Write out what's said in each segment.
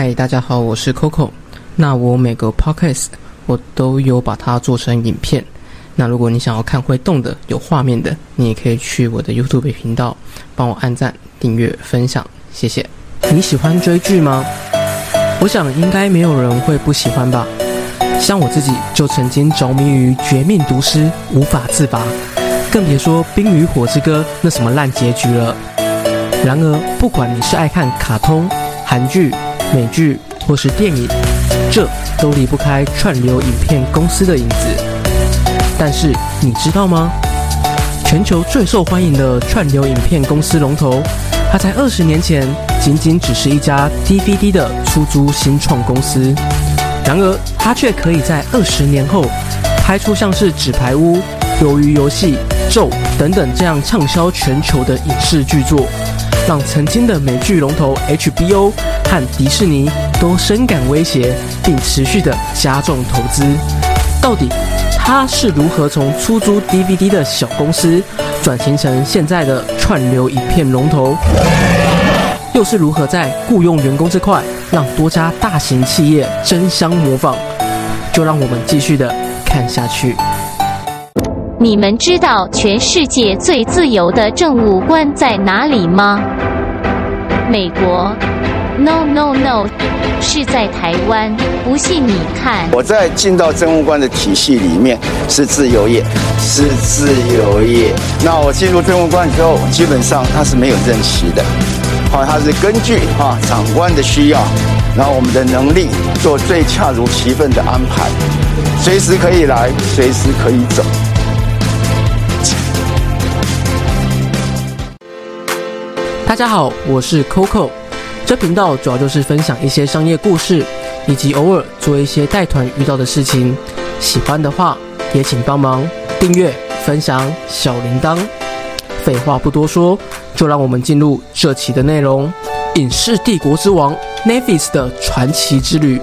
嗨，大家好，我是 Coco。那我每个 podcast 我都有把它做成影片。那如果你想要看会动的、有画面的，你也可以去我的 YouTube 频道帮我按赞、订阅、分享，谢谢。你喜欢追剧吗？我想应该没有人会不喜欢吧。像我自己就曾经着迷于《绝命毒师》，无法自拔，更别说《冰与火之歌》那什么烂结局了。然而，不管你是爱看卡通、韩剧，美剧或是电影，这都离不开串流影片公司的影子。但是你知道吗？全球最受欢迎的串流影片公司龙头，它在二十年前仅仅只是一家 DVD 的出租新创公司。然而，它却可以在二十年后拍出像是《纸牌屋》《鱿鱼游戏》《咒》等等这样畅销全球的影视巨作。让曾经的美剧龙头 HBO 和迪士尼都深感威胁，并持续的加重投资。到底它是如何从出租 DVD 的小公司转型成现在的串流影片龙头？又是如何在雇佣员工这块让多家大型企业争相模仿？就让我们继续的看下去。你们知道全世界最自由的政务官在哪里吗？美国？No No No，是在台湾。不信你看。我在进到政务官的体系里面是自由业，是自由业。那我进入政务官之后，基本上它是没有任期的，好，它是根据啊长官的需要，然后我们的能力做最恰如其分的安排，随时可以来，随时可以走。大家好，我是 Coco，这频道主要就是分享一些商业故事，以及偶尔做一些带团遇到的事情。喜欢的话，也请帮忙订阅、分享小铃铛。废话不多说，就让我们进入这期的内容：影视帝国之王 Netflix 的传奇之旅。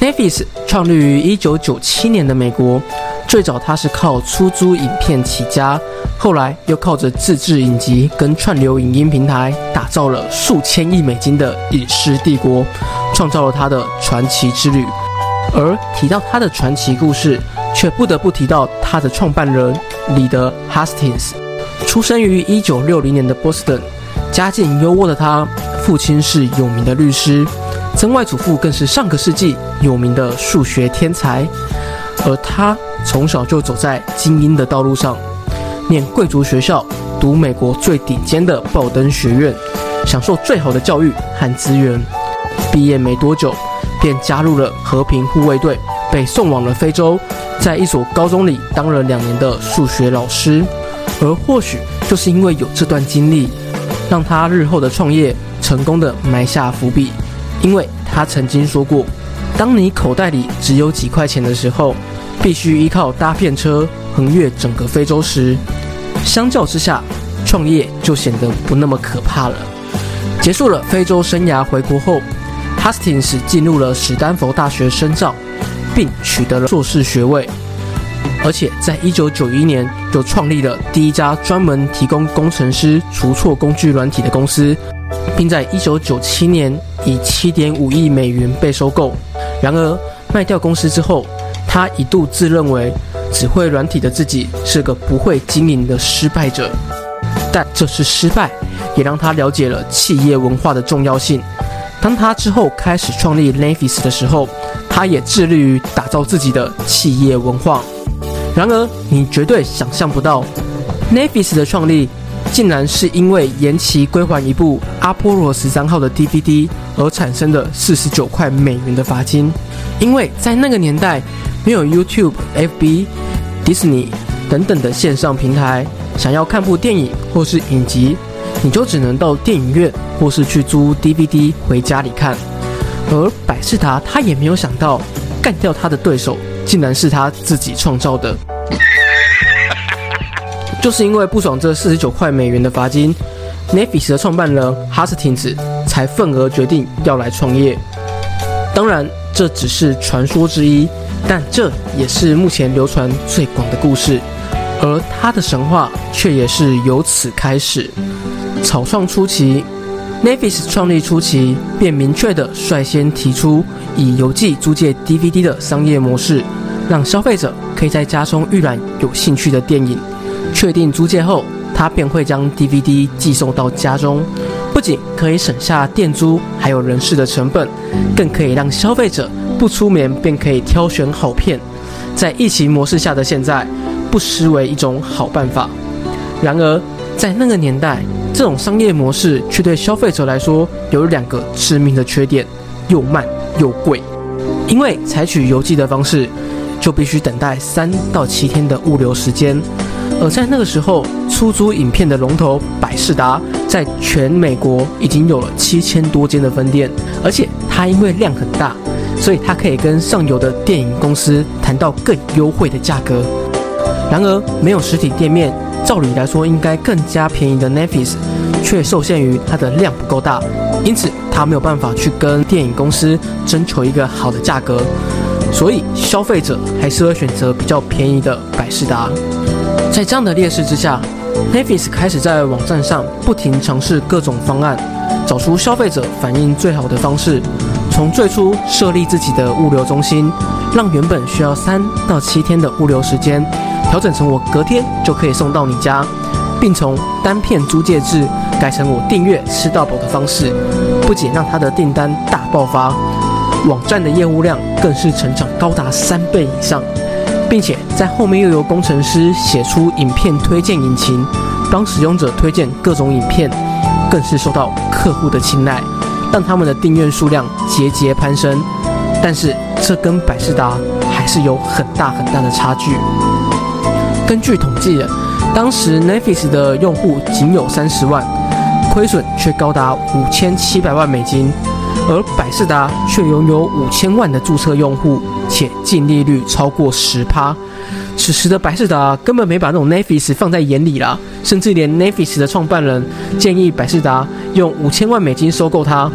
Netflix 创立于一九九七年的美国。最早，它是靠出租影片起家，后来又靠着自制影集跟串流影音平台，打造了数千亿美金的影视帝国，创造了他的传奇之旅。而提到他的传奇故事，却不得不提到他的创办人李德 ·Hastings。出生于一九六零年的波士顿，家境优渥的他，父亲是有名的律师，曾外祖父更是上个世纪有名的数学天才，而他。从小就走在精英的道路上，念贵族学校，读美国最顶尖的鲍登学院，享受最好的教育和资源。毕业没多久，便加入了和平护卫队，被送往了非洲，在一所高中里当了两年的数学老师。而或许就是因为有这段经历，让他日后的创业成功的埋下伏笔。因为他曾经说过：“当你口袋里只有几块钱的时候。”必须依靠搭便车横越整个非洲时，相较之下，创业就显得不那么可怕了。结束了非洲生涯回国后，Hastings 进入了史丹佛大学深造，并取得了硕士学位。而且在1991年就创立了第一家专门提供工程师除错工具软体的公司，并在1997年以7.5亿美元被收购。然而卖掉公司之后，他一度自认为只会软体的自己是个不会经营的失败者，但这次失败也让他了解了企业文化的重要性。当他之后开始创立 n a v i s 的时候，他也致力于打造自己的企业文化。然而，你绝对想象不到 n a v i s 的创立竟然是因为延期归还一部阿波罗十三号的 DVD 而产生的四十九块美元的罚金，因为在那个年代。没有 YouTube、FB、迪士尼等等的线上平台，想要看部电影或是影集，你就只能到电影院或是去租 DVD 回家里看。而百事达他也没有想到，干掉他的对手竟然是他自己创造的。就是因为不爽这四十九块美元的罚金，Netflix 的创办人哈斯廷子才愤而决定要来创业。当然，这只是传说之一。但这也是目前流传最广的故事，而他的神话却也是由此开始。草创初期 Netflix 创立初期便明确的率先提出以邮寄租借 DVD 的商业模式，让消费者可以在家中预览有兴趣的电影。确定租借后，他便会将 DVD 寄送到家中，不仅可以省下店租还有人事的成本，更可以让消费者不出门便可以挑选好片。在疫情模式下的现在，不失为一种好办法。然而，在那个年代，这种商业模式却对消费者来说有两个致命的缺点：又慢又贵。因为采取邮寄的方式，就必须等待三到七天的物流时间。而在那个时候，出租影片的龙头百事达在全美国已经有了七千多间的分店，而且它因为量很大，所以它可以跟上游的电影公司谈到更优惠的价格。然而，没有实体店面。照理来说，应该更加便宜的 Netflix，却受限于它的量不够大，因此它没有办法去跟电影公司征求一个好的价格，所以消费者还是会选择比较便宜的百事达。在这样的劣势之下，Netflix 开始在网站上不停尝试各种方案，找出消费者反应最好的方式。从最初设立自己的物流中心，让原本需要三到七天的物流时间。调整成我隔天就可以送到你家，并从单片租借制改成我订阅吃到饱的方式，不仅让他的订单大爆发，网站的业务量更是成长高达三倍以上，并且在后面又由工程师写出影片推荐引擎，帮使用者推荐各种影片，更是受到客户的青睐，让他们的订阅数量节节攀升。但是这跟百事达还是有很大很大的差距。根据统计，当时 Netflix 的用户仅有三十万，亏损却高达五千七百万美金，而百事达却拥有五千万的注册用户，且净利率超过十趴。此时的百事达根本没把那种 Netflix 放在眼里啦，甚至连 Netflix 的创办人建议百事达用五千万美金收购它，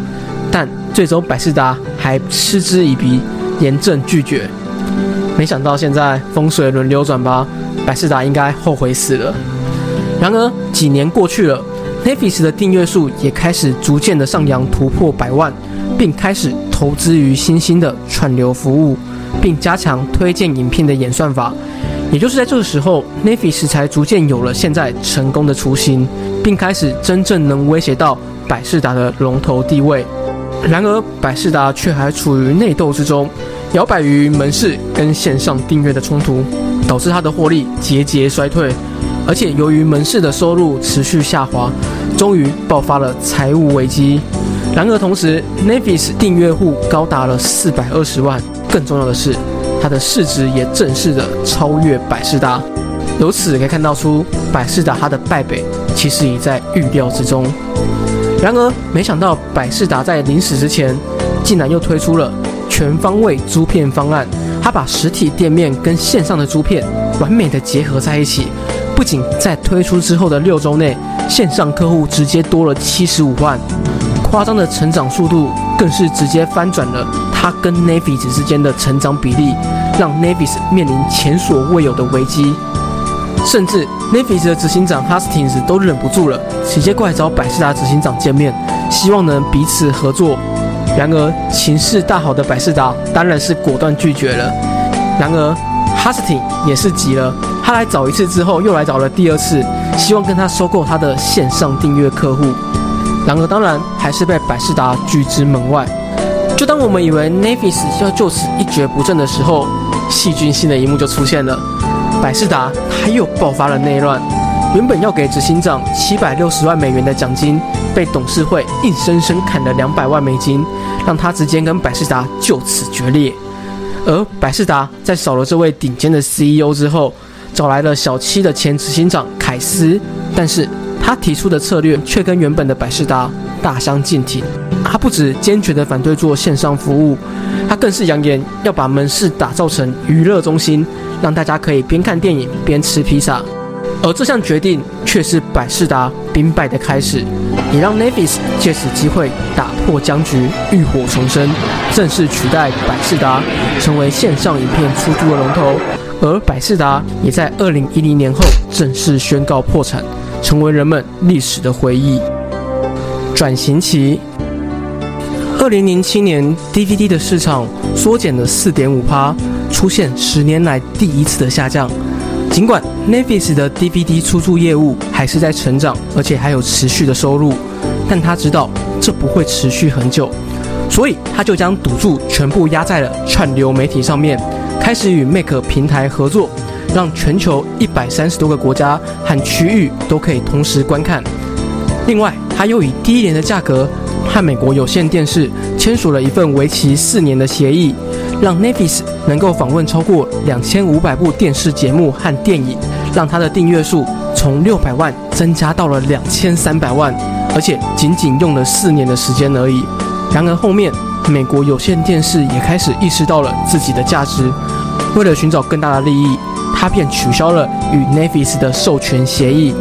但最终百事达还嗤之以鼻，严正拒绝。没想到现在风水轮流转吧。百事达应该后悔死了。然而几年过去了，Netflix 的订阅数也开始逐渐的上扬，突破百万，并开始投资于新兴的串流服务，并加强推荐影片的演算法。也就是在这个时候，Netflix 才逐渐有了现在成功的雏形，并开始真正能威胁到百事达的龙头地位。然而百事达却还处于内斗之中，摇摆于门市跟线上订阅的冲突。导致它的获利节节衰退，而且由于门市的收入持续下滑，终于爆发了财务危机。然而同时，Netflix 订阅户高达了四百二十万，更重要的是，它的市值也正式的超越百事达。由此可以看到出，百事达它的败北其实已在预料之中。然而，没想到百事达在临死之前，竟然又推出了全方位租片方案。它把实体店面跟线上的租片完美的结合在一起，不仅在推出之后的六周内，线上客户直接多了七十五万，夸张的成长速度更是直接翻转了他跟 Netflix 之间的成长比例，让 Netflix 面临前所未有的危机，甚至 Netflix 的执行长 Hastings 都忍不住了，直接过来找百事达执行长见面，希望能彼此合作。然而，情势大好的百事达当然是果断拒绝了。然而，Hastings 也是急了，他来找一次之后，又来找了第二次，希望跟他收购他的线上订阅客户。然而，当然还是被百事达拒之门外。就当我们以为 Netflix 要就此一蹶不振的时候，戏剧性的一幕就出现了，百事达他又爆发了内乱。原本要给执行长七百六十万美元的奖金，被董事会硬生生砍了两百万美金，让他直接跟百事达就此决裂。而百事达在少了这位顶尖的 CEO 之后，找来了小七的前执行长凯斯，但是他提出的策略却跟原本的百事达大相径庭。他不止坚决地反对做线上服务，他更是扬言要把门市打造成娱乐中心，让大家可以边看电影边吃披萨。而这项决定却是百事达兵败的开始，也让 Netflix 借此机会打破僵局，浴火重生，正式取代百事达成为线上影片出租的龙头。而百事达也在二零一零年后正式宣告破产，成为人们历史的回忆。转型期。二零零七年，DVD 的市场缩减了四点五趴，出现十年来第一次的下降。尽管 Netflix 的 DVD 出租业务还是在成长，而且还有持续的收入，但他知道这不会持续很久，所以他就将赌注全部压在了串流媒体上面，开始与 Make 平台合作，让全球一百三十多个国家和区域都可以同时观看。另外，他又以低廉的价格。和美国有线电视签署了一份为期四年的协议，让 Netflix 能够访问超过两千五百部电视节目和电影，让它的订阅数从六百万增加到了两千三百万，而且仅仅用了四年的时间而已。然而后面，美国有线电视也开始意识到了自己的价值，为了寻找更大的利益，他便取消了与 Netflix 的授权协议。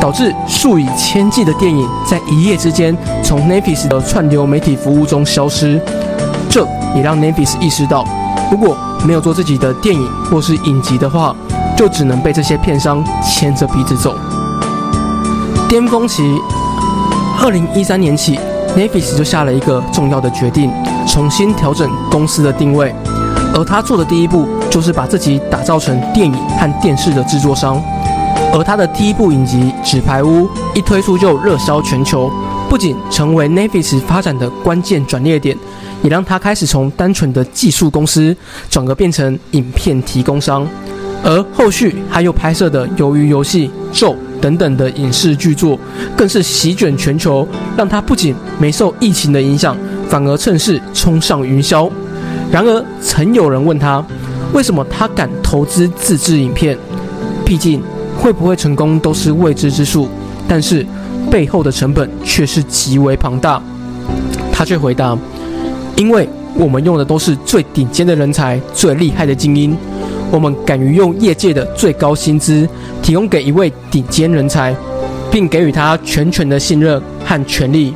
导致数以千计的电影在一夜之间从 Netflix 的串流媒体服务中消失，这也让 Netflix 意识到，如果没有做自己的电影或是影集的话，就只能被这些片商牵着鼻子走。巅峰期，二零一三年起，Netflix 就下了一个重要的决定，重新调整公司的定位，而他做的第一步就是把自己打造成电影和电视的制作商。而他的第一部影集《纸牌屋》一推出就热销全球，不仅成为 Netflix 发展的关键转捩点，也让他开始从单纯的技术公司转而变成影片提供商。而后续还有拍摄的《鱿鱼游戏》《咒》等等的影视巨作，更是席卷全球，让他不仅没受疫情的影响，反而趁势冲上云霄。然而，曾有人问他，为什么他敢投资自制影片？毕竟。会不会成功都是未知之数，但是背后的成本却是极为庞大。他却回答：“因为我们用的都是最顶尖的人才、最厉害的精英，我们敢于用业界的最高薪资提供给一位顶尖人才，并给予他全权的信任和权利。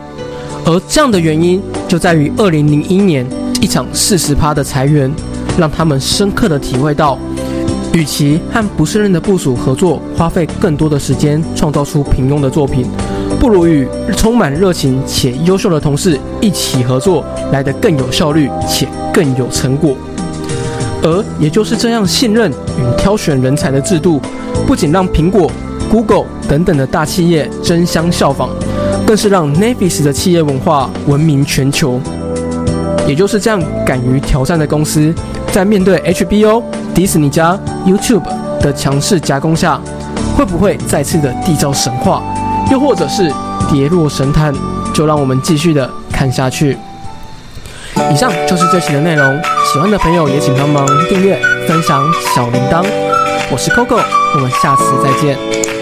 而这样的原因就在于2001年一场四十趴的裁员，让他们深刻的体会到。”与其和不胜任的部署合作，花费更多的时间创造出平庸的作品，不如与充满热情且优秀的同事一起合作，来得更有效率且更有成果。而也就是这样信任与挑选人才的制度，不仅让苹果、Google 等等的大企业争相效仿，更是让 Netflix 的企业文化闻名全球。也就是这样敢于挑战的公司，在面对 HBO。迪士尼加 YouTube 的强势夹攻下，会不会再次的缔造神话，又或者是跌落神坛？就让我们继续的看下去。以上就是这期的内容，喜欢的朋友也请帮忙订阅、分享小铃铛。我是 Coco，我们下次再见。